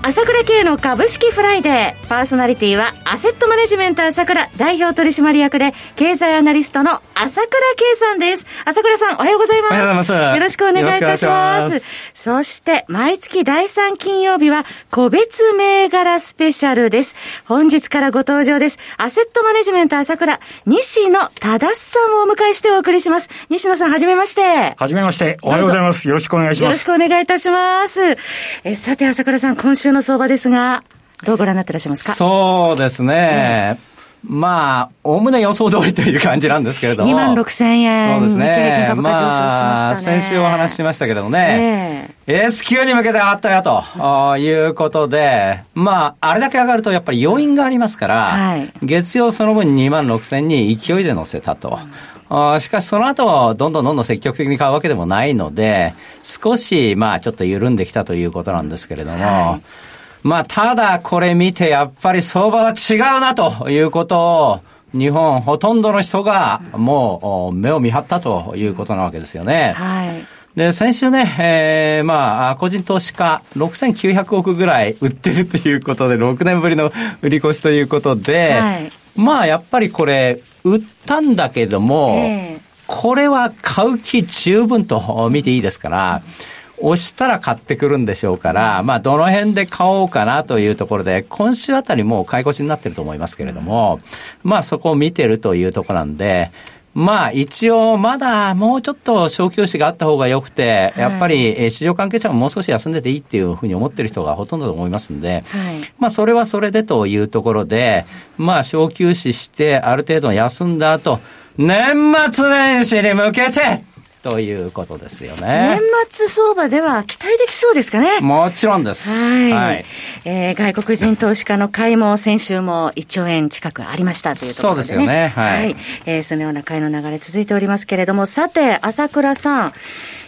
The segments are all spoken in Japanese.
朝倉慶の株式フライデー。パーソナリティは、アセットマネジメント朝倉代表取締役で、経済アナリストの朝倉慶さんです。朝倉さん、おはようございます。おはようございます。よろしくお願いいたします。そして、毎月第3金曜日は、個別銘柄スペシャルです。本日からご登場です。アセットマネジメント朝倉、西野忠さんをお迎えしてお送りします。西野さん、はじめまして。はじめまして。おはようございます。よろしくお願いします。よろしくお願いいたします。えさて、朝倉さん、今週の相場ですが、どうご覧になってらっしゃいますか？そうですね。まあ、おおむね予想通りという感じなんですけれども。2万6千円。そうですね。まあ、先週お話ししましたけれどもね。えー、S q に向けて上がったよということで、まあ、あれだけ上がるとやっぱり要因がありますから、はい、月曜その分2万6千に勢いで乗せたと。あしかしその後、どんどんどんどん積極的に買うわけでもないので、少し、まあ、ちょっと緩んできたということなんですけれども、はいまあ、ただこれ見て、やっぱり相場は違うなということを、日本ほとんどの人がもう目を見張ったということなわけですよね。はい。で、先週ね、えー、まあ、個人投資家6900億ぐらい売ってるということで、6年ぶりの売り越しということで、はい、まあ、やっぱりこれ、売ったんだけども、えー、これは買う気十分と見ていいですから、うん押したら買ってくるんでしょうから、まあ、どの辺で買おうかなというところで、今週あたりもう買い越しになってると思いますけれども、まあ、そこを見てるというところなんで、まあ一応まだもうちょっと小休止があった方が良くて、やっぱり市場関係者ももう少し休んでていいっていうふうに思ってる人がほとんどだと思いますんで、まあそれはそれでというところで、まあ小休止してある程度休んだ後、年末年始に向けてということですよね。年末相場では期待できそうですかね？もちろんです。はい。はい、えー、外国人投資家の買いも先週も1兆円近くありましたというところで、ね、そうですよね。はい。はい、えー、そのような買いの流れ続いておりますけれども、さて、朝倉さん、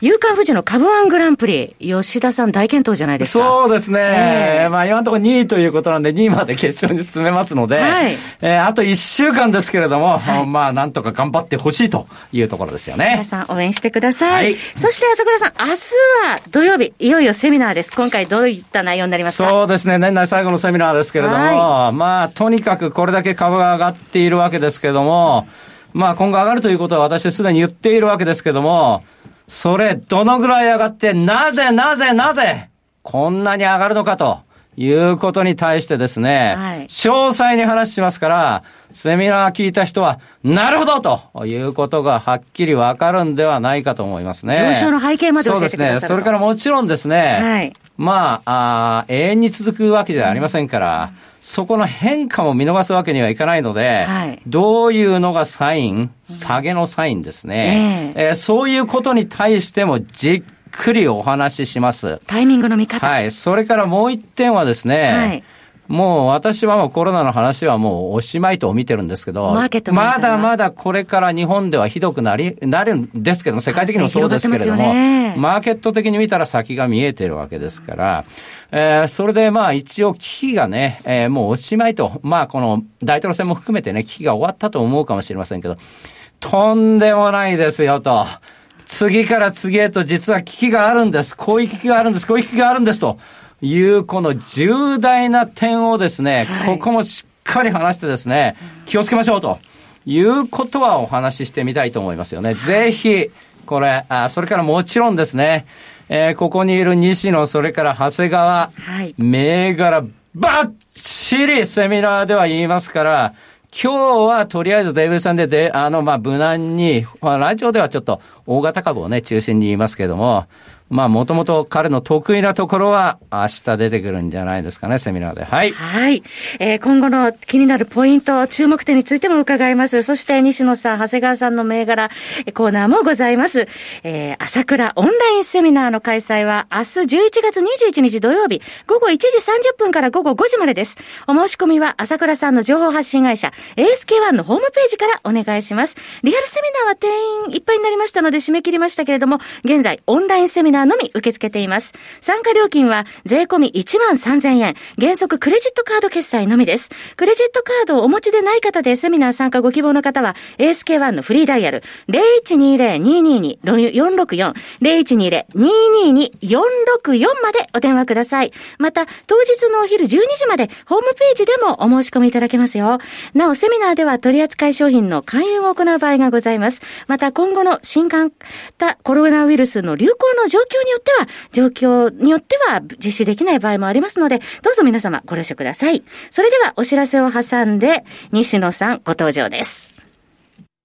夕刊富士の株ワングランプリ、吉田さん大健闘じゃないですか。そうですね。えー、まあ今のところ2位ということなんで、2位まで決勝に進めますので、はい、えー、あと1週間ですけれども、はい、まあなんとか頑張ってほしいというところですよね。皆さん応援してください。はい、そして朝倉さん、明日は土曜日、いよいよセミナーです。今回どういった内容になりますか？そうですね。年内最後のセミナーですけれども、はい、まあとにかくこれだけ株が上がっているわけですけれども、まあ今後上がるということは私すでに言っているわけですけれども、それ、どのぐらい上がって、なぜなぜなぜ、こんなに上がるのかということに対してですね、はい、詳細に話しますから、セミナー聞いた人は、なるほどということがはっきりわかるんではないかと思いますね。上昇の背景まで教えてください。そうですね。それからもちろんですね、はい、まああ、永遠に続くわけではありませんから、うんそこの変化も見逃すわけにはいかないので、はい、どういうのがサイン、下げのサインですね、えー、えー、そういうことに対してもじっくりお話しします。タイミングの見方。はい。それからもう一点はですね、はいもう私はもうコロナの話はもうおしまいと見てるんですけど、まだまだこれから日本ではひどくなり、なるんですけども、世界的にもそうですけれども、ね、マーケット的に見たら先が見えてるわけですから、えー、それでまあ一応危機がね、えー、もうおしまいと、まあこの大統領選も含めてね、危機が終わったと思うかもしれませんけど、とんでもないですよと。次から次へと実は危機があるんです。こういう危機があるんです。こういう危機があるんですと。いうこの重大な点をですね、はい、ここもしっかり話してですね、気をつけましょうと。いうことはお話ししてみたいと思いますよね。ぜひ、これ、あそれからもちろんですね、えー、ここにいる西野、それから長谷川、はい、銘柄、ばっちりセミナーでは言いますから、今日はとりあえずデビューさんで、で、あの、まあ、無難に、まあ、ラジオではちょっと大型株をね、中心に言いますけども、まあ、もともと彼の得意なところは、明日出てくるんじゃないですかね、セミナーで。はい。はい。えー、今後の気になるポイント、注目点についても伺います。そして、西野さん、長谷川さんの銘柄、コーナーもございます。えー、朝倉オンラインセミナーの開催は、明日11月21日土曜日、午後1時30分から午後5時までです。お申し込みは、朝倉さんの情報発信会社、ASK1 のホームページからお願いします。リアルセミナーは定員いっぱいになりましたので、で締め切りましたけれども、現在オンラインセミナーのみ受け付けています。参加料金は税込み1万3000円、原則クレジットカード決済のみです。クレジットカードをお持ちでない方でセミナー参加ご希望の方は、ASK1 のフリーダイヤル0120-222-464、0120-222-464までお電話ください。また、当日のお昼12時までホームページでもお申し込みいただけますよ。なお、セミナーでは取扱い商品の勧誘を行う場合がございます。また、今後の新型コロナウイルスの流行の状況によっては、状況によっては実施できない場合もありますので、どうぞ皆様ご了承ください。それでは、お知らせを挟んで、西野さんご登場です。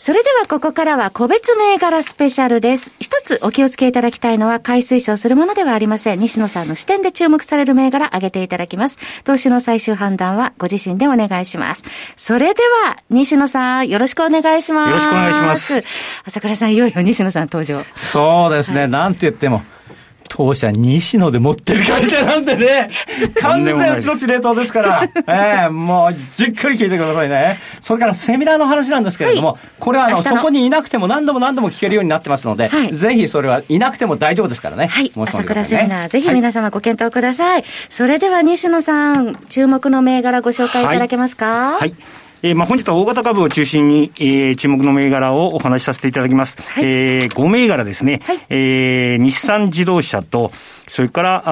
それではここからは個別銘柄スペシャルです。一つお気をつけいただきたいのは、買い推奨するものではありません。西野さんの視点で注目される銘柄挙げていただきます。投資の最終判断はご自身でお願いします。それでは、西野さん、よろしくお願いします。よろしくお願いします。朝倉さん、いよいよ西野さん登場。そうですね、はい、なんて言っても。当社西野で持ってる会社なんでね、完全うちの司令塔ですから、ええー、もうじっくり聞いてくださいね。それからセミナーの話なんですけれども、はい、これはあのそこにいなくても何度も何度も聞けるようになってますので、はい、ぜひそれはいなくても大丈夫ですからね。はい。朝倉セミナー、ぜひ皆様ご検討ください。それでは西野さん、注目の銘柄ご紹介いただけますか。はいえー、まあ本日は大型株を中心に、えー、注目の銘柄をお話しさせていただきます。はい、えー、5銘柄ですね。はい、えー、日産自動車と、それから、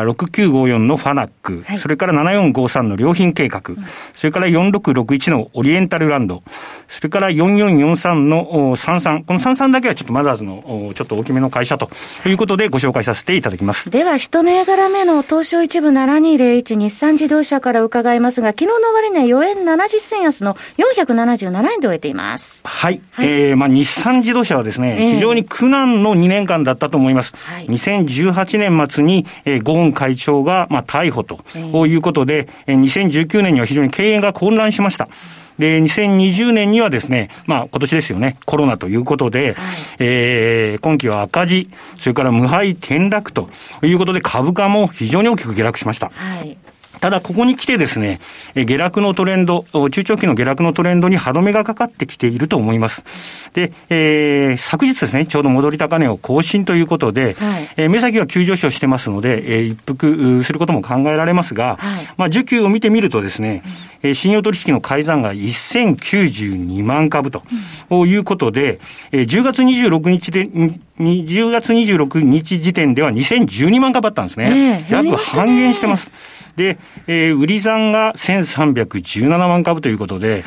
あ6954のファナック、はい、それから7453の良品計画、うん、それから4661のオリエンタルランド、それから4443の33、この33だけはちょっとマザーズのちょっと大きめの会社ということでご紹介させていただきます。では、一銘柄目の東証一部7201日産自動車から伺いますが、昨日の終値4円70銭安の477円で終えています。はい。はい、えー、まあ日産自動車はですね、えー、非常に苦難の2年間だったと思います。はい、2018年末に、えー、ゴーン会長が、まあ、逮捕ということで、えー、2019年には非常に経営が混乱しました。で、2020年にはですね、まあ今年ですよね、コロナということで、はい、えー、今期は赤字、それから無敗転落ということで株価も非常に大きく下落しました。はいただ、ここに来てですね、下落のトレンド、中長期の下落のトレンドに歯止めがかかってきていると思います。で、えー、昨日ですね、ちょうど戻り高値を更新ということで、はい、えー、目先は急上昇してますので、えー、一服することも考えられますが、はい、まあ、需給を見てみるとですね、うん、信用取引の改ざんが1092万株ということで、えー、10月26日で、10月26日時点では2012万株あったんですね。えー、約半減してます。で、えー、売り算が1317万株ということで、はい、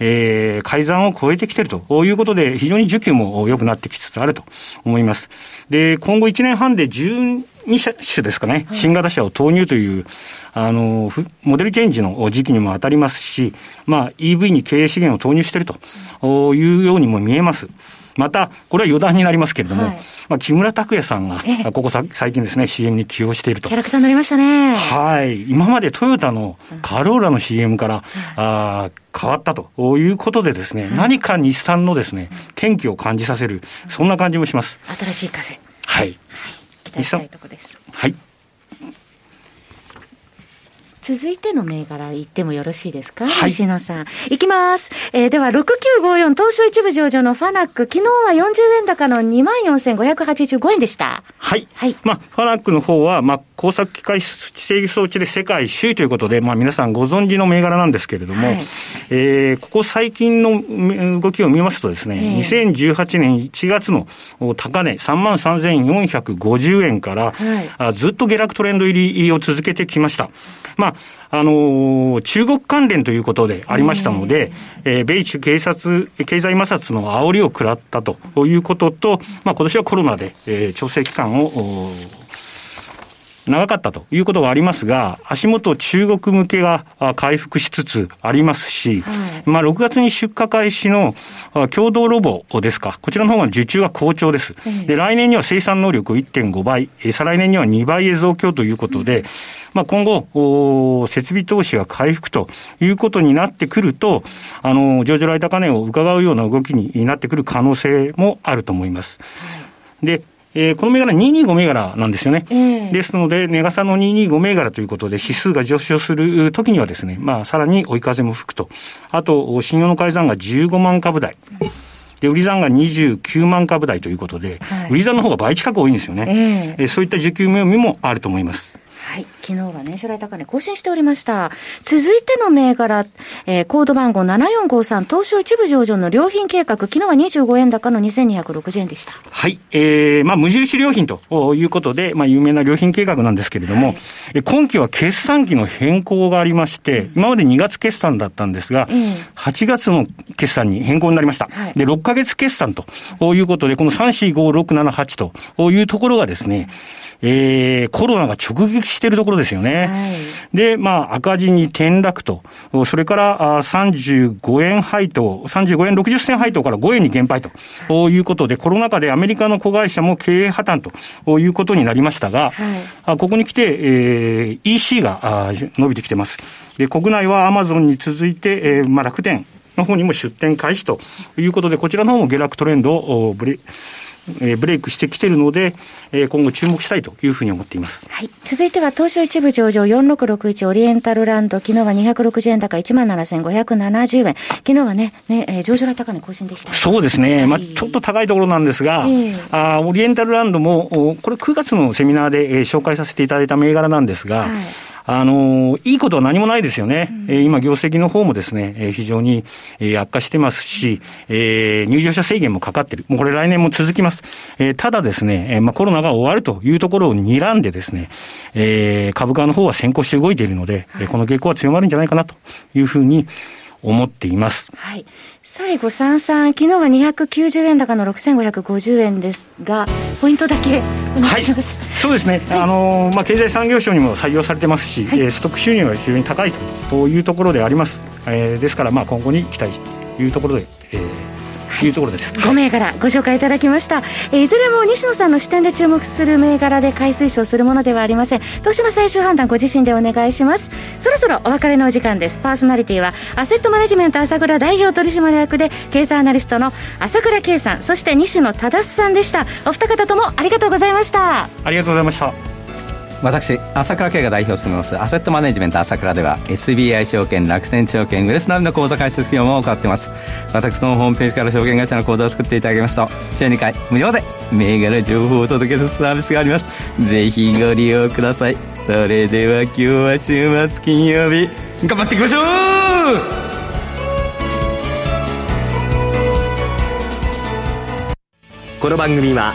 えー、改ざんを超えてきているということで、非常に需給も良くなってきつつあると思います。で、今後1年半で12車種ですかね、新型車を投入という、あの、モデルチェンジの時期にも当たりますし、まあ、EV に経営資源を投入しているというようにも見えます。また、これは余談になりますけれども、はい、まあ、木村拓哉さんが、ここさ最近ですね、CM に起用していると。キャラクターになりましたね。はい。今までトヨタのカローラの CM から、うん、あ変わったということでですね、何か日産のですね、天気を感じさせる、そんな感じもします。新しい風。はい。はい、期待したいとこです。はい。続いての銘柄言ってもよろしいですか、はい、西野さん。いきます。えー、では、6954東証一部上場のファナック、昨日は40円高の24,585円でした。はい。はい。まあ、ファナックの方は、まあ、工作機械制御装置で世界首位ということで、まあ、皆さんご存知の銘柄なんですけれども、はい、えー、ここ最近の動きを見ますとですね、えー、2018年1月の高値33,450円から、はい、あずっと下落トレンド入りを続けてきました。まあ、まあ、あのー、中国関連ということでありましたので、えー、米中警察、経済摩擦の煽りを食らったということと、まあ、今年はコロナで、えー、調整期間を、長かったということがありますが、足元中国向けが回復しつつありますし、はい、まあ6月に出荷開始の共同ロボですか、こちらの方が受注が好調です。で、来年には生産能力を1.5倍、再来年には2倍へ増強ということで、まあ今後、設備投資が回復ということになってくると、あの、上場来高値を伺うような動きになってくる可能性もあると思います。で、えー、この銘柄225銘柄なんですよね。えー、ですので、値傘の225銘柄ということで、指数が上昇する時にはですね、まあ、さらに追い風も吹くと。あと、信用の改ざんが15万株台。で、売り算が29万株台ということで、はい、売り算の方が倍近く多いんですよね。えー、そういった需給読みもあると思います。はい。昨日は年初来高値更新しておりました。続いての銘柄、えー、コード番号7453、東証一部上場の良品計画、昨日は25円高の2260円でした。はい。えー、まあ、無印良品ということで、まあ、有名な良品計画なんですけれども、はい、今期は決算期の変更がありまして、今まで2月決算だったんですが、うん、8月の決算に変更になりました。はい、で、6ヶ月決算ということで、この3、4、5、6、7、8というところがですね、えー、コロナが直撃しているところですよね。はい、で、まあ、赤字に転落と、それからあ35円配当、35円60銭配当から5円に減配と。いうことで、コロナ禍でアメリカの子会社も経営破綻と。いうことになりましたが、はい、ここに来て、えー、EC が伸びてきてます。で、国内はアマゾンに続いて、えー、まあ、楽天の方にも出店開始と。いうことで、こちらの方も下落トレンドをブレえー、ブレイクしてきているので、えー、今後注目したいというふうに思っています。はい。続いては東証一部上場4661オリエンタルランド、昨日は260円高17,570円。昨日はね、ね、えー、上場来高値更新でした、そうですね。はい、まあちょっと高いところなんですが、えー、あオリエンタルランドも、これ9月のセミナーで、えー、紹介させていただいた銘柄なんですが、はいあの、いいことは何もないですよね。うん、今、業績の方もですね、非常に悪化してますし、えー、入場者制限もかかってる。もうこれ来年も続きます。えー、ただですね、まあ、コロナが終わるというところを睨んでですね、えー、株価の方は先行して動いているので、はい、この傾向は強まるんじゃないかなというふうに思っています。はい。最後、三三、昨日は290円高の6550円ですが、ポイントだけお願いします。はい、そうですね。はい、あのまあ経済産業省にも採用されてますし、はい、ストック収入が非常に高いというところであります。えー、ですからまあ今後に期待というところで、えーいうところです、5銘柄ご紹介いただきました、えいずれも西野さんの視点で注目する銘柄で買い推奨するものではありません。投資の最終判断ご自身でお願いします。そろそろお別れのお時間です。パーソナリティはアセットマネジメント朝倉代表取締役で経済アナリストの朝倉圭さん。そして西野忠さんでした。お二方ともありがとうございました。ありがとうございました私朝倉慶が代表を務めますアセットマネジメント朝倉では SBI 証券楽天証券ウエスナビの口座開設業務を行っています。私のホームページから証券会社の口座を作っていただきますと週2回無料で銘柄情報を届けするサービスがあります。ぜひご利用ください。それでは今日は週末金曜日頑張っていきましょう!この番組は